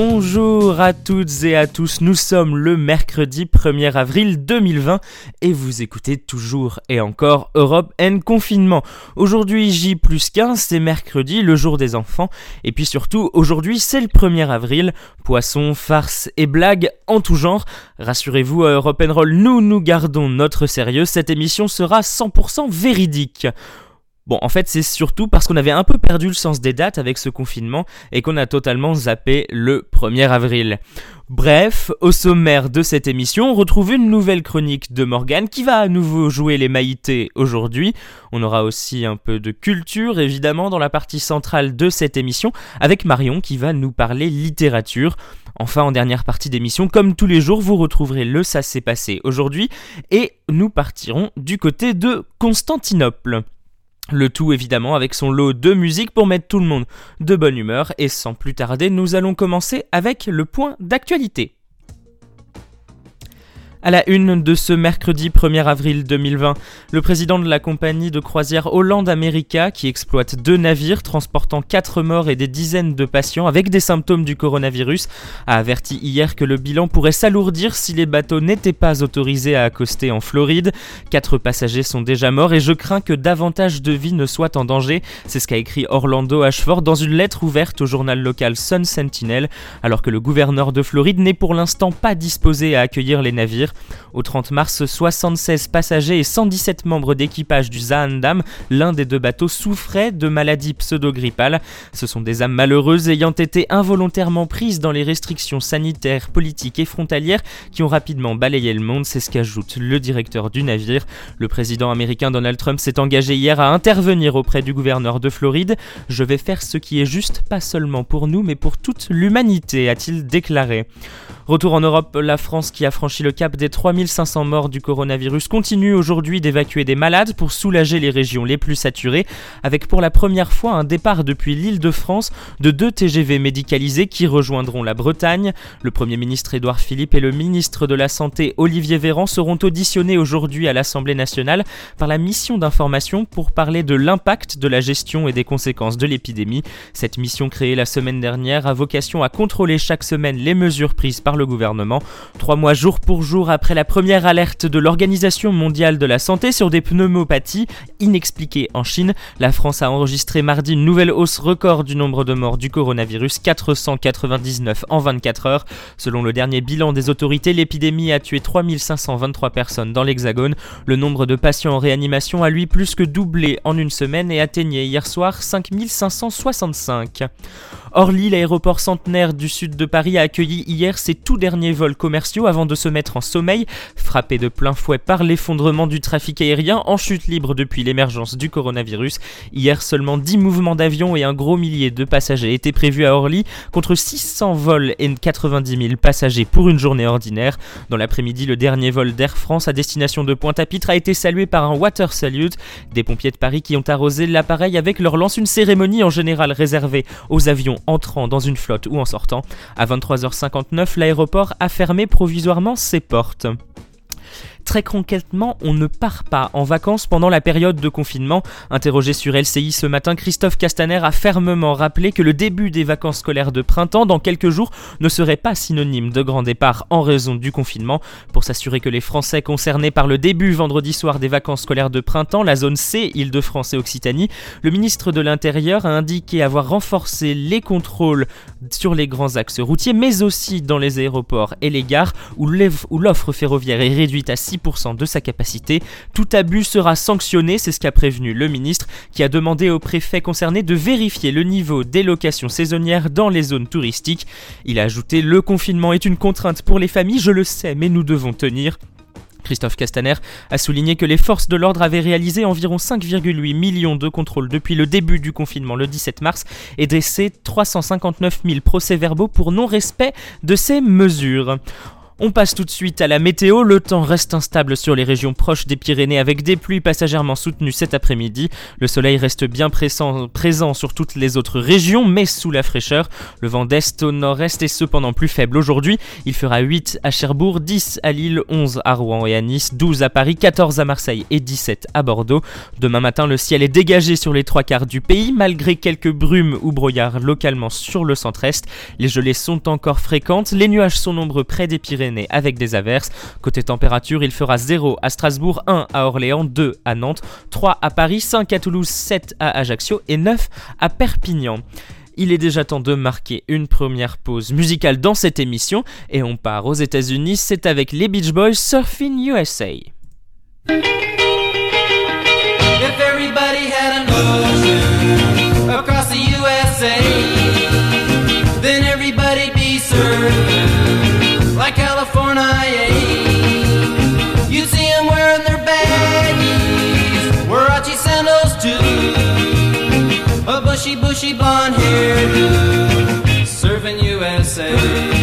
Bonjour à toutes et à tous, nous sommes le mercredi 1er avril 2020 et vous écoutez toujours et encore Europe N confinement. Aujourd'hui J plus 15, c'est mercredi, le jour des enfants, et puis surtout aujourd'hui c'est le 1er avril, poissons, farces et blagues en tout genre. Rassurez-vous à Europe N Roll, nous nous gardons notre sérieux, cette émission sera 100% véridique. Bon, en fait, c'est surtout parce qu'on avait un peu perdu le sens des dates avec ce confinement et qu'on a totalement zappé le 1er avril. Bref, au sommaire de cette émission, on retrouve une nouvelle chronique de Morgane qui va à nouveau jouer les maïtés aujourd'hui. On aura aussi un peu de culture, évidemment, dans la partie centrale de cette émission, avec Marion qui va nous parler littérature. Enfin, en dernière partie d'émission, comme tous les jours, vous retrouverez le Ça s'est passé aujourd'hui et nous partirons du côté de Constantinople. Le tout évidemment avec son lot de musique pour mettre tout le monde de bonne humeur et sans plus tarder nous allons commencer avec le point d'actualité. À la une de ce mercredi 1er avril 2020, le président de la compagnie de croisière Hollande America, qui exploite deux navires transportant quatre morts et des dizaines de patients avec des symptômes du coronavirus, a averti hier que le bilan pourrait s'alourdir si les bateaux n'étaient pas autorisés à accoster en Floride. Quatre passagers sont déjà morts et je crains que davantage de vies ne soient en danger. C'est ce qu'a écrit Orlando Ashford dans une lettre ouverte au journal local Sun Sentinel, alors que le gouverneur de Floride n'est pour l'instant pas disposé à accueillir les navires. Au 30 mars, 76 passagers et 117 membres d'équipage du Zaandam, l'un des deux bateaux, souffraient de maladies pseudo-grippales. Ce sont des âmes malheureuses ayant été involontairement prises dans les restrictions sanitaires, politiques et frontalières qui ont rapidement balayé le monde, c'est ce qu'ajoute le directeur du navire. Le président américain Donald Trump s'est engagé hier à intervenir auprès du gouverneur de Floride. Je vais faire ce qui est juste, pas seulement pour nous, mais pour toute l'humanité, a-t-il déclaré. Retour en Europe, la France qui a franchi le cap des 3500 morts du coronavirus continue aujourd'hui d'évacuer des malades pour soulager les régions les plus saturées, avec pour la première fois un départ depuis l'île de France de deux TGV médicalisés qui rejoindront la Bretagne. Le Premier ministre Édouard Philippe et le ministre de la Santé Olivier Véran seront auditionnés aujourd'hui à l'Assemblée nationale par la mission d'information pour parler de l'impact de la gestion et des conséquences de l'épidémie. Cette mission créée la semaine dernière a vocation à contrôler chaque semaine les mesures prises par le gouvernement. Trois mois jour pour jour après la première alerte de l'Organisation mondiale de la santé sur des pneumopathies inexpliquées en Chine, la France a enregistré mardi une nouvelle hausse record du nombre de morts du coronavirus, 499 en 24 heures. Selon le dernier bilan des autorités, l'épidémie a tué 3523 personnes dans l'Hexagone. Le nombre de patients en réanimation a lui plus que doublé en une semaine et atteignait hier soir 5565. Orly, l'aéroport centenaire du sud de Paris, a accueilli hier ses tout derniers vols commerciaux avant de se mettre en sommeil, frappé de plein fouet par l'effondrement du trafic aérien en chute libre depuis l'émergence du coronavirus. Hier, seulement 10 mouvements d'avions et un gros millier de passagers étaient prévus à Orly, contre 600 vols et 90 000 passagers pour une journée ordinaire. Dans l'après-midi, le dernier vol d'Air France à destination de Pointe-à-Pitre a été salué par un water salute. Des pompiers de Paris qui ont arrosé l'appareil avec leur lance, une cérémonie en général réservée aux avions entrant dans une flotte ou en sortant. À 23h59, l'aéroport a fermé provisoirement ses portes. Très concrètement, on ne part pas en vacances pendant la période de confinement. Interrogé sur LCI ce matin, Christophe Castaner a fermement rappelé que le début des vacances scolaires de printemps dans quelques jours ne serait pas synonyme de grand départ en raison du confinement. Pour s'assurer que les Français concernés par le début vendredi soir des vacances scolaires de printemps, la zone C, Île-de-France et Occitanie, le ministre de l'Intérieur a indiqué avoir renforcé les contrôles sur les grands axes routiers, mais aussi dans les aéroports et les gares où l'offre ferroviaire est réduite à 6 de sa capacité. Tout abus sera sanctionné, c'est ce qu'a prévenu le ministre, qui a demandé aux préfets concernés de vérifier le niveau des locations saisonnières dans les zones touristiques. Il a ajouté Le confinement est une contrainte pour les familles, je le sais, mais nous devons tenir. Christophe Castaner a souligné que les forces de l'ordre avaient réalisé environ 5,8 millions de contrôles depuis le début du confinement le 17 mars et dressé 359 000 procès-verbaux pour non-respect de ces mesures. On passe tout de suite à la météo. Le temps reste instable sur les régions proches des Pyrénées avec des pluies passagèrement soutenues cet après-midi. Le soleil reste bien présent sur toutes les autres régions, mais sous la fraîcheur. Le vent d'est au nord-est est cependant plus faible aujourd'hui. Il fera 8 à Cherbourg, 10 à Lille, 11 à Rouen et à Nice, 12 à Paris, 14 à Marseille et 17 à Bordeaux. Demain matin, le ciel est dégagé sur les trois quarts du pays, malgré quelques brumes ou brouillards localement sur le centre-est. Les gelées sont encore fréquentes, les nuages sont nombreux près des Pyrénées avec des averses. Côté température, il fera 0 à Strasbourg, 1 à Orléans, 2 à Nantes, 3 à Paris, 5 à Toulouse, 7 à Ajaccio et 9 à Perpignan. Il est déjà temps de marquer une première pause musicale dans cette émission et on part aux États-Unis, c'est avec les Beach Boys Surfing USA. USA.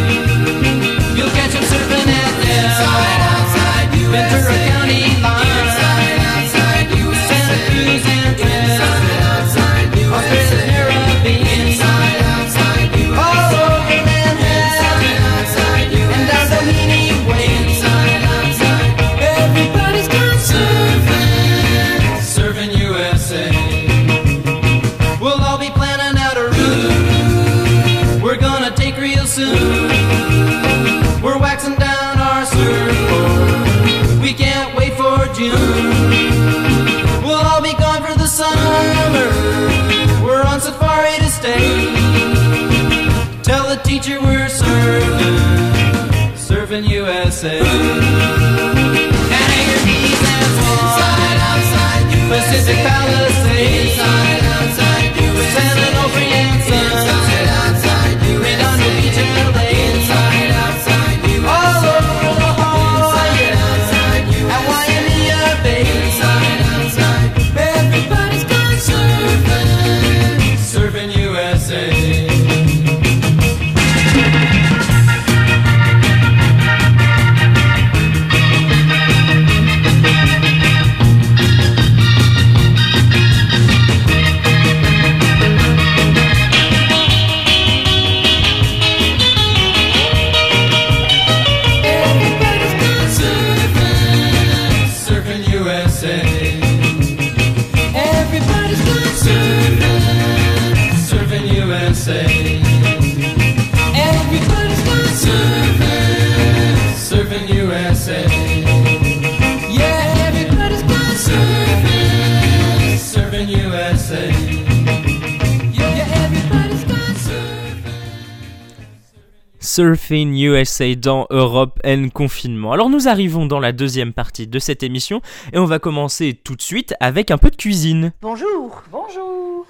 Surfing USA dans Europe and Confinement. Alors nous arrivons dans la deuxième partie de cette émission et on va commencer tout de suite avec un peu de cuisine. Bonjour. Bonjour.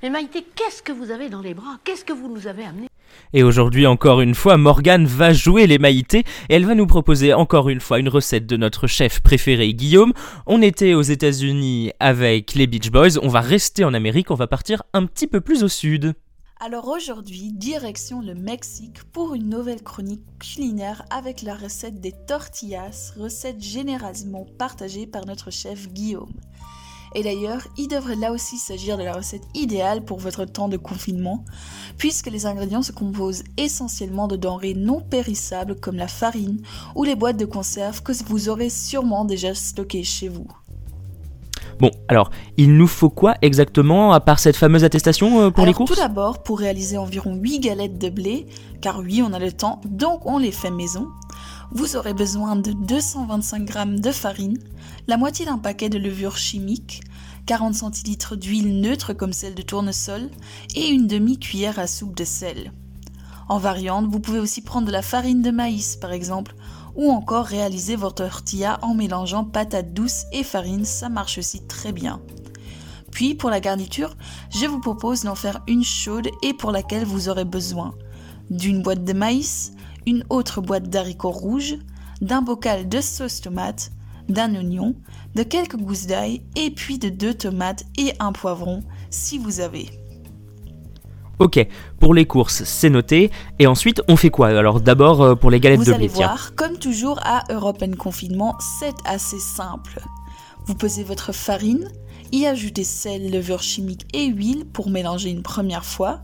Mais Maïté, qu'est-ce que vous avez dans les bras? Qu'est-ce que vous nous avez amené? Et aujourd'hui encore une fois, Morgane va jouer les maïtés et elle va nous proposer encore une fois une recette de notre chef préféré Guillaume. On était aux États-Unis avec les Beach Boys, on va rester en Amérique, on va partir un petit peu plus au sud. Alors aujourd'hui, direction le Mexique pour une nouvelle chronique culinaire avec la recette des tortillas, recette généreusement partagée par notre chef Guillaume. Et d'ailleurs, il devrait là aussi s'agir de la recette idéale pour votre temps de confinement, puisque les ingrédients se composent essentiellement de denrées non périssables comme la farine ou les boîtes de conserve que vous aurez sûrement déjà stockées chez vous. Bon, alors, il nous faut quoi exactement à part cette fameuse attestation euh, pour les courses Tout d'abord, pour réaliser environ 8 galettes de blé, car oui, on a le temps, donc on les fait maison, vous aurez besoin de 225 g de farine, la moitié d'un paquet de levure chimique, 40 centilitres d'huile neutre comme celle de tournesol et une demi-cuillère à soupe de sel. En variante, vous pouvez aussi prendre de la farine de maïs par exemple, ou encore réaliser votre tortilla en mélangeant patates douces et farine, ça marche aussi très bien. Puis pour la garniture, je vous propose d'en faire une chaude et pour laquelle vous aurez besoin d'une boîte de maïs, une autre boîte d'haricots rouges, d'un bocal de sauce tomate, d'un oignon, de quelques gousses d'ail et puis de deux tomates et un poivron si vous avez. Ok, pour les courses, c'est noté. Et ensuite, on fait quoi? Alors d'abord euh, pour les galettes Vous de allez blé. tiens. voir, comme toujours à Europe Confinement, c'est assez simple. Vous pesez votre farine, y ajoutez sel, levure chimique et huile pour mélanger une première fois.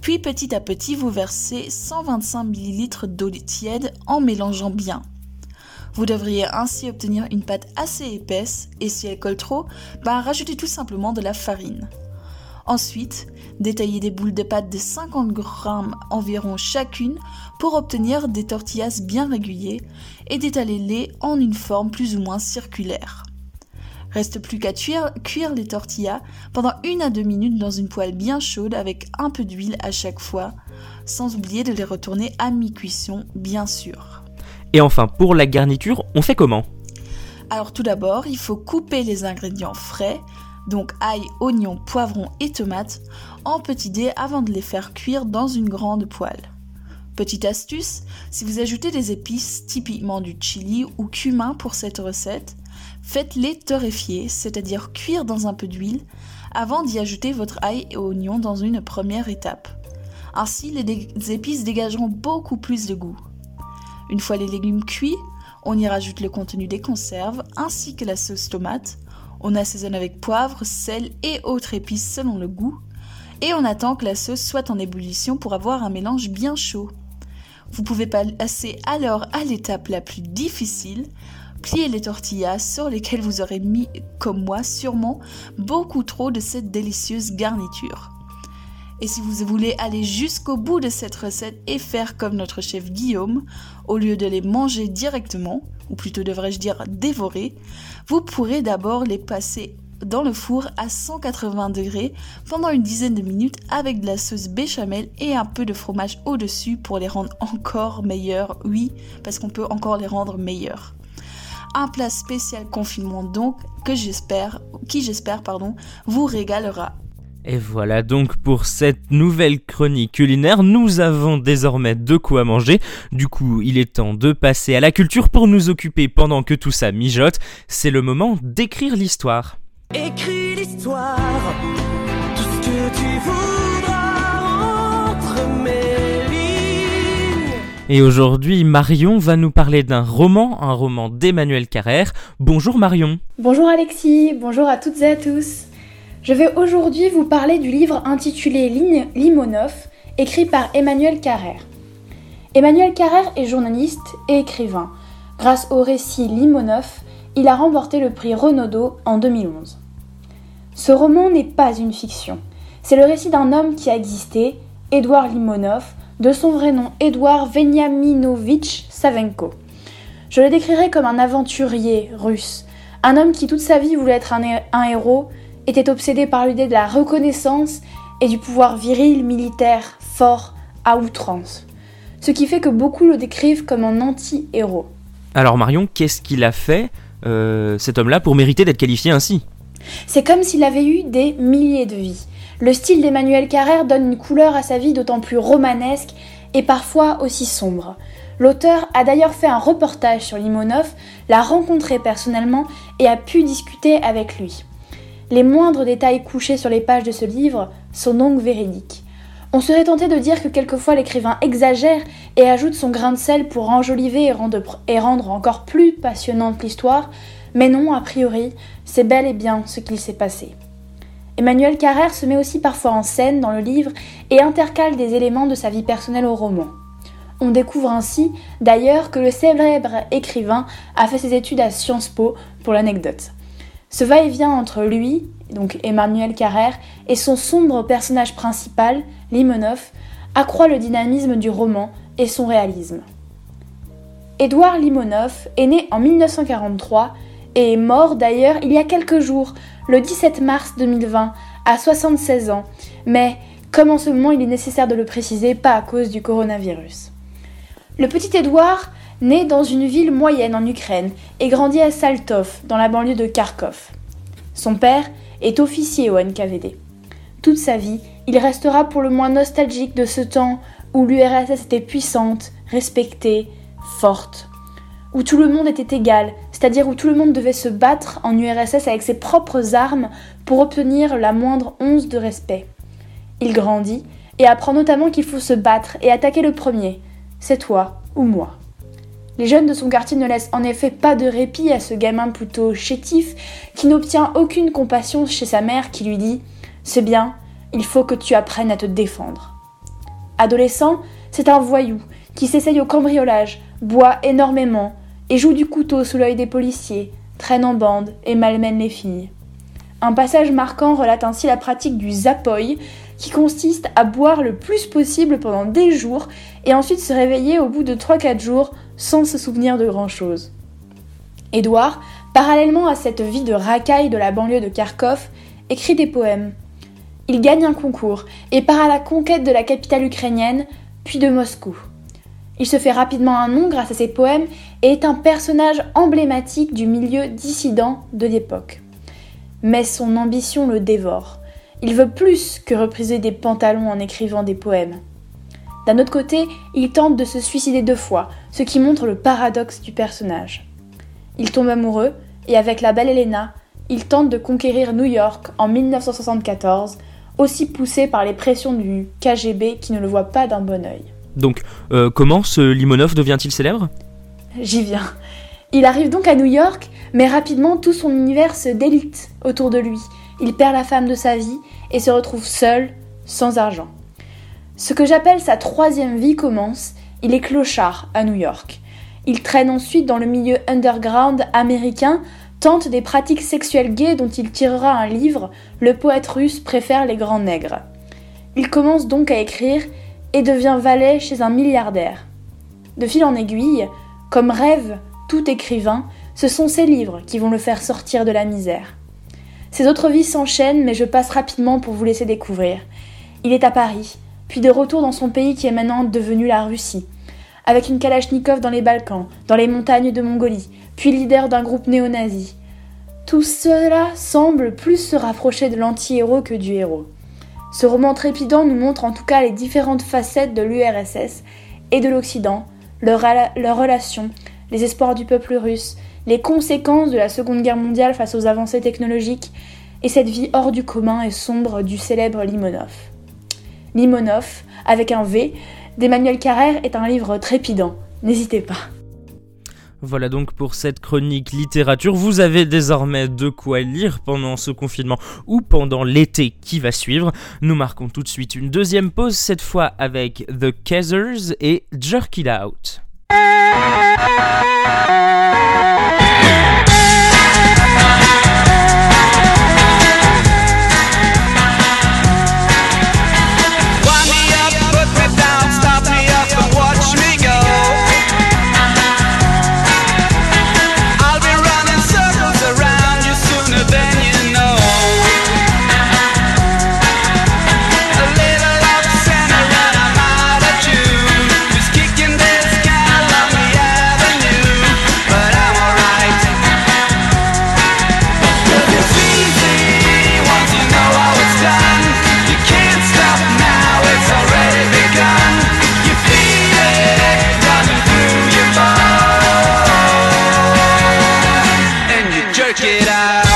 Puis petit à petit, vous versez 125 ml d'eau tiède en mélangeant bien. Vous devriez ainsi obtenir une pâte assez épaisse et si elle colle trop, ben rajoutez tout simplement de la farine. Ensuite, détaillez des boules de pâte de 50 grammes environ chacune pour obtenir des tortillas bien réguliers et d'étaler-les en une forme plus ou moins circulaire. Reste plus qu'à cuire, cuire les tortillas pendant une à deux minutes dans une poêle bien chaude avec un peu d'huile à chaque fois, sans oublier de les retourner à mi-cuisson bien sûr. Et enfin, pour la garniture, on fait comment? Alors tout d'abord, il faut couper les ingrédients frais, donc ail, oignons, poivrons et tomates, en petits dés avant de les faire cuire dans une grande poêle. Petite astuce, si vous ajoutez des épices, typiquement du chili ou cumin pour cette recette, faites-les torréfier, c'est-à-dire cuire dans un peu d'huile, avant d'y ajouter votre ail et oignon dans une première étape. Ainsi, les épices dégageront beaucoup plus de goût. Une fois les légumes cuits, on y rajoute le contenu des conserves ainsi que la sauce tomate. On assaisonne avec poivre, sel et autres épices selon le goût. Et on attend que la sauce soit en ébullition pour avoir un mélange bien chaud. Vous pouvez passer alors à l'étape la plus difficile, plier les tortillas sur lesquelles vous aurez mis, comme moi sûrement, beaucoup trop de cette délicieuse garniture. Et si vous voulez aller jusqu'au bout de cette recette et faire comme notre chef Guillaume, au lieu de les manger directement, ou plutôt devrais-je dire dévorer, vous pourrez d'abord les passer dans le four à 180 degrés pendant une dizaine de minutes avec de la sauce béchamel et un peu de fromage au-dessus pour les rendre encore meilleurs. Oui, parce qu'on peut encore les rendre meilleurs. Un plat spécial confinement donc que j'espère, qui j'espère pardon, vous régalera. Et voilà donc pour cette nouvelle chronique culinaire, nous avons désormais de quoi manger. Du coup, il est temps de passer à la culture pour nous occuper pendant que tout ça mijote. C'est le moment d'écrire l'histoire. Écris l'histoire, tout ce que tu voudras Et aujourd'hui, Marion va nous parler d'un roman, un roman d'Emmanuel Carrère. Bonjour Marion. Bonjour Alexis, bonjour à toutes et à tous. Je vais aujourd'hui vous parler du livre intitulé Limonov, écrit par Emmanuel Carrère. Emmanuel Carrère est journaliste et écrivain. Grâce au récit Limonov, il a remporté le prix Renaudot en 2011. Ce roman n'est pas une fiction. C'est le récit d'un homme qui a existé, Édouard Limonov, de son vrai nom Édouard Veniaminovitch Savenko. Je le décrirai comme un aventurier russe, un homme qui toute sa vie voulait être un, hé- un héros, était obsédé par l'idée de la reconnaissance et du pouvoir viril, militaire, fort, à outrance. Ce qui fait que beaucoup le décrivent comme un anti-héros. Alors Marion, qu'est-ce qu'il a fait, euh, cet homme-là, pour mériter d'être qualifié ainsi? C'est comme s'il avait eu des milliers de vies. Le style d'Emmanuel Carrère donne une couleur à sa vie d'autant plus romanesque et parfois aussi sombre. L'auteur a d'ailleurs fait un reportage sur Limonov, l'a rencontré personnellement et a pu discuter avec lui. Les moindres détails couchés sur les pages de ce livre sont donc véridiques. On serait tenté de dire que quelquefois l'écrivain exagère et ajoute son grain de sel pour enjoliver et rendre, encore plus passionnante l'histoire, mais non, a priori, c'est bel et bien ce qu'il s'est passé. Emmanuel Carrère se met aussi parfois en scène dans le livre et intercale des éléments de sa vie personnelle au roman. On découvre ainsi d'ailleurs que le célèbre écrivain a fait ses études à Sciences Po pour l'anecdote. Ce va-et-vient entre lui, donc Emmanuel Carrère, et son sombre personnage principal, Limonov, accroît le dynamisme du roman et son réalisme. Édouard Limonov est né en 1943 et est mort d'ailleurs il y a quelques jours, le 17 mars 2020, à 76 ans, mais comme en ce moment il est nécessaire de le préciser, pas à cause du coronavirus. Le petit Édouard naît dans une ville moyenne en Ukraine et grandit à Saltov, dans la banlieue de Kharkov. Son père est officier au NKVD. Toute sa vie, il restera pour le moins nostalgique de ce temps où l'URSS était puissante, respectée, forte, où tout le monde était égal, c'est-à-dire où tout le monde devait se battre en URSS avec ses propres armes pour obtenir la moindre once de respect. Il grandit et apprend notamment qu'il faut se battre et attaquer le premier. C'est toi ou moi. Les jeunes de son quartier ne laissent en effet pas de répit à ce gamin plutôt chétif qui n'obtient aucune compassion chez sa mère qui lui dit C'est bien, il faut que tu apprennes à te défendre. Adolescent, c'est un voyou qui s'essaye au cambriolage, boit énormément et joue du couteau sous l'œil des policiers, traîne en bande et malmène les filles. Un passage marquant relate ainsi la pratique du zapoy, qui consiste à boire le plus possible pendant des jours et ensuite se réveiller au bout de 3-4 jours sans se souvenir de grand-chose. Édouard, parallèlement à cette vie de racaille de la banlieue de Kharkov, écrit des poèmes. Il gagne un concours et part à la conquête de la capitale ukrainienne, puis de Moscou. Il se fait rapidement un nom grâce à ses poèmes et est un personnage emblématique du milieu dissident de l'époque. Mais son ambition le dévore. Il veut plus que repriser des pantalons en écrivant des poèmes. D'un autre côté, il tente de se suicider deux fois, ce qui montre le paradoxe du personnage. Il tombe amoureux, et avec la belle Helena, il tente de conquérir New York en 1974, aussi poussé par les pressions du KGB qui ne le voit pas d'un bon œil. Donc, euh, comment ce Limonov devient-il célèbre? J'y viens. Il arrive donc à New York, mais rapidement tout son univers se délite autour de lui. Il perd la femme de sa vie et se retrouve seul, sans argent. Ce que j'appelle sa troisième vie commence, il est clochard à New York. Il traîne ensuite dans le milieu underground américain, tente des pratiques sexuelles gays dont il tirera un livre, Le poète russe préfère les grands nègres. Il commence donc à écrire et devient valet chez un milliardaire. De fil en aiguille, comme rêve tout écrivain, ce sont ses livres qui vont le faire sortir de la misère. Ses autres vies s'enchaînent, mais je passe rapidement pour vous laisser découvrir. Il est à Paris, puis de retour dans son pays qui est maintenant devenu la Russie, avec une Kalachnikov dans les Balkans, dans les montagnes de Mongolie, puis leader d'un groupe néo-nazi. Tout cela semble plus se rapprocher de l'anti-héros que du héros. Ce roman trépidant nous montre en tout cas les différentes facettes de l'URSS et de l'Occident, leurs leur relations, les espoirs du peuple russe, les conséquences de la Seconde Guerre mondiale face aux avancées technologiques et cette vie hors du commun et sombre du célèbre Limonov. Limonov, avec un V, d'Emmanuel Carrère est un livre trépidant. N'hésitez pas. Voilà donc pour cette chronique littérature. Vous avez désormais de quoi lire pendant ce confinement ou pendant l'été qui va suivre. Nous marquons tout de suite une deuxième pause, cette fois avec The Kaisers et Jerk It Out. And you jerk it out.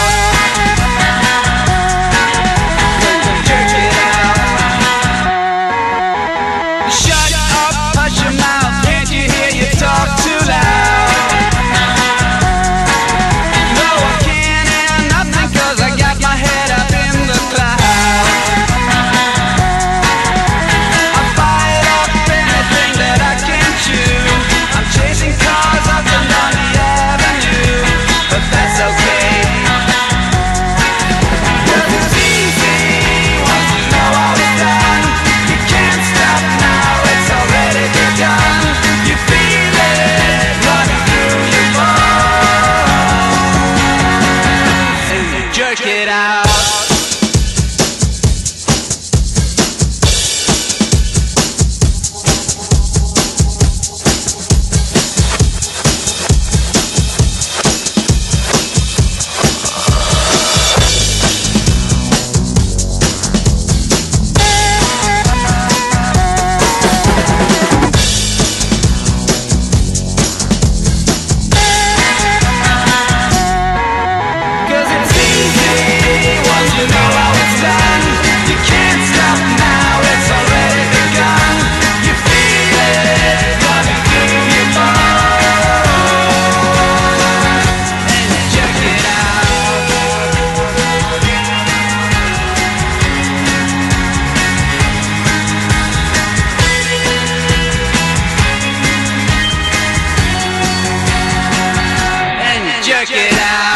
Check it out.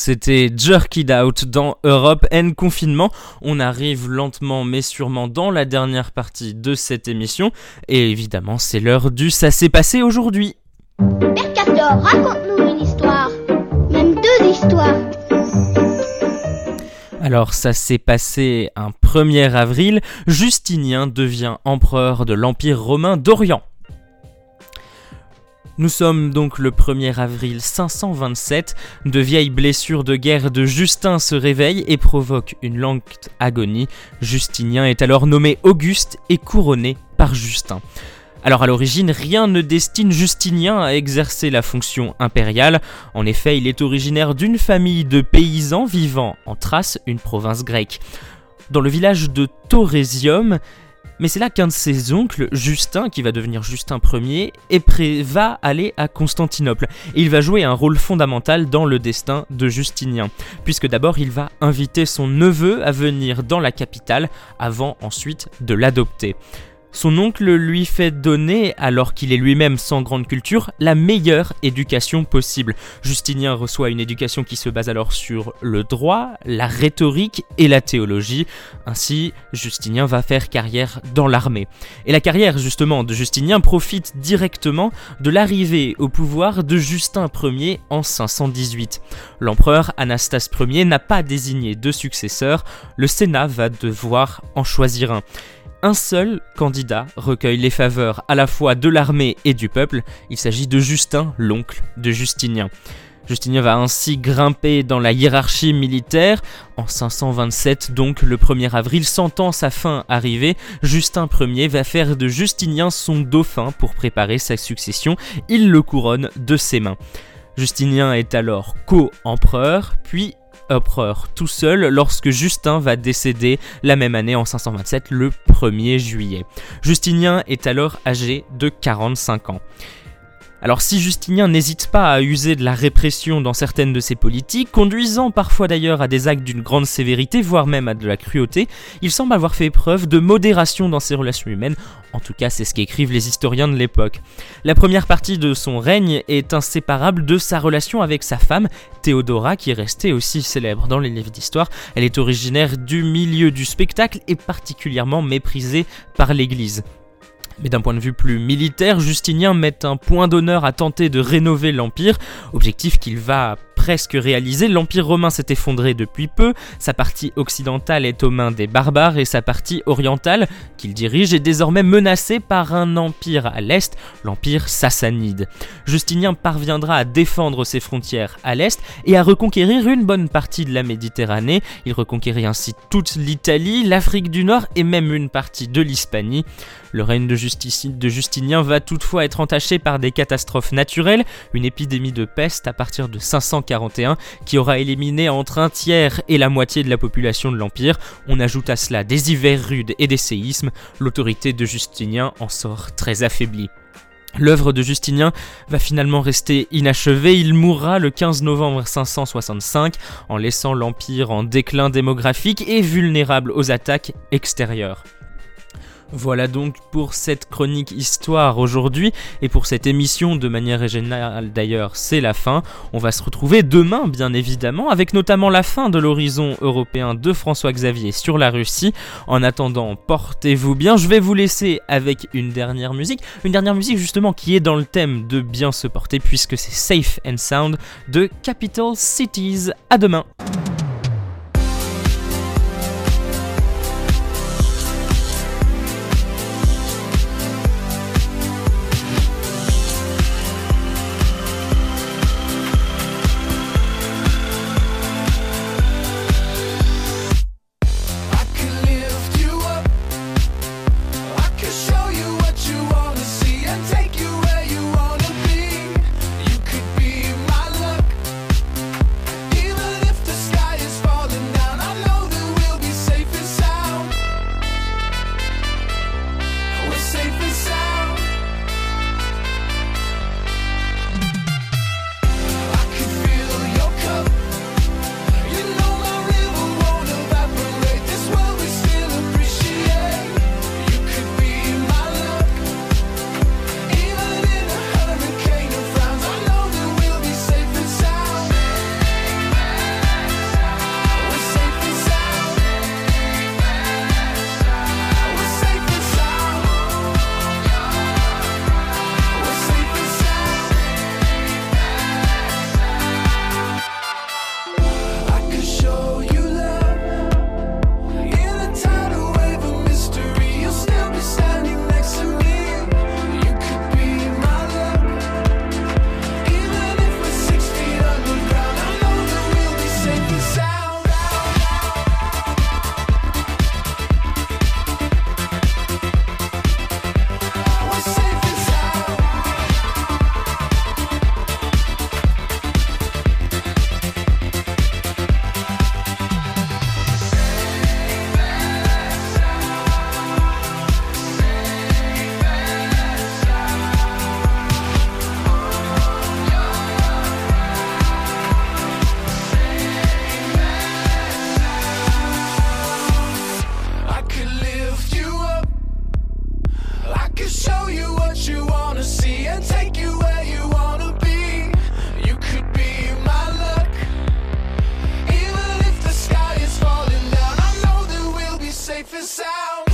C'était Jerk It Out dans Europe and Confinement. On arrive lentement mais sûrement dans la dernière partie de cette émission. Et évidemment, c'est l'heure du Ça s'est passé aujourd'hui. Mercator, raconte-nous une histoire. Même deux histoires. Alors ça s'est passé un 1er avril, Justinien devient empereur de l'Empire romain d'Orient. Nous sommes donc le 1er avril 527, de vieilles blessures de guerre de Justin se réveillent et provoquent une lente agonie. Justinien est alors nommé Auguste et couronné par Justin. Alors à l'origine, rien ne destine Justinien à exercer la fonction impériale. En effet, il est originaire d'une famille de paysans vivant en Thrace, une province grecque. Dans le village de Taurésium, mais c'est là qu'un de ses oncles, Justin, qui va devenir Justin Ier, va aller à Constantinople. Et il va jouer un rôle fondamental dans le destin de Justinien, puisque d'abord il va inviter son neveu à venir dans la capitale avant ensuite de l'adopter. Son oncle lui fait donner, alors qu'il est lui-même sans grande culture, la meilleure éducation possible. Justinien reçoit une éducation qui se base alors sur le droit, la rhétorique et la théologie. Ainsi, Justinien va faire carrière dans l'armée. Et la carrière justement de Justinien profite directement de l'arrivée au pouvoir de Justin Ier en 518. L'empereur Anastase Ier n'a pas désigné de successeur, le Sénat va devoir en choisir un. Un seul candidat recueille les faveurs à la fois de l'armée et du peuple, il s'agit de Justin, l'oncle de Justinien. Justinien va ainsi grimper dans la hiérarchie militaire. En 527, donc le 1er avril, sentant sa fin arriver, Justin Ier va faire de Justinien son dauphin pour préparer sa succession. Il le couronne de ses mains. Justinien est alors co-empereur, puis empereur tout seul lorsque Justin va décéder la même année en 527, le 1er juillet. Justinien est alors âgé de 45 ans. Alors si Justinien n'hésite pas à user de la répression dans certaines de ses politiques, conduisant parfois d'ailleurs à des actes d'une grande sévérité, voire même à de la cruauté, il semble avoir fait preuve de modération dans ses relations humaines, en tout cas c'est ce qu'écrivent les historiens de l'époque. La première partie de son règne est inséparable de sa relation avec sa femme, Théodora, qui est restée aussi célèbre dans les livres d'histoire. Elle est originaire du milieu du spectacle et particulièrement méprisée par l'Église. Mais d'un point de vue plus militaire, Justinien met un point d'honneur à tenter de rénover l'Empire, objectif qu'il va presque réalisé, l'Empire romain s'est effondré depuis peu, sa partie occidentale est aux mains des barbares et sa partie orientale, qu'il dirige, est désormais menacée par un empire à l'est, l'Empire sassanide. Justinien parviendra à défendre ses frontières à l'est et à reconquérir une bonne partie de la Méditerranée, il reconquérit ainsi toute l'Italie, l'Afrique du Nord et même une partie de l'Hispanie. Le règne de, de Justinien va toutefois être entaché par des catastrophes naturelles, une épidémie de peste à partir de 541 qui aura éliminé entre un tiers et la moitié de la population de l'Empire. On ajoute à cela des hivers rudes et des séismes, l'autorité de Justinien en sort très affaiblie. L'œuvre de Justinien va finalement rester inachevée, il mourra le 15 novembre 565 en laissant l'Empire en déclin démographique et vulnérable aux attaques extérieures. Voilà donc pour cette chronique histoire aujourd'hui et pour cette émission de manière générale d'ailleurs c'est la fin. On va se retrouver demain bien évidemment avec notamment la fin de l'horizon européen de François Xavier sur la Russie. En attendant portez-vous bien. Je vais vous laisser avec une dernière musique. Une dernière musique justement qui est dans le thème de bien se porter puisque c'est Safe and Sound de Capital Cities. À demain. safe and sound.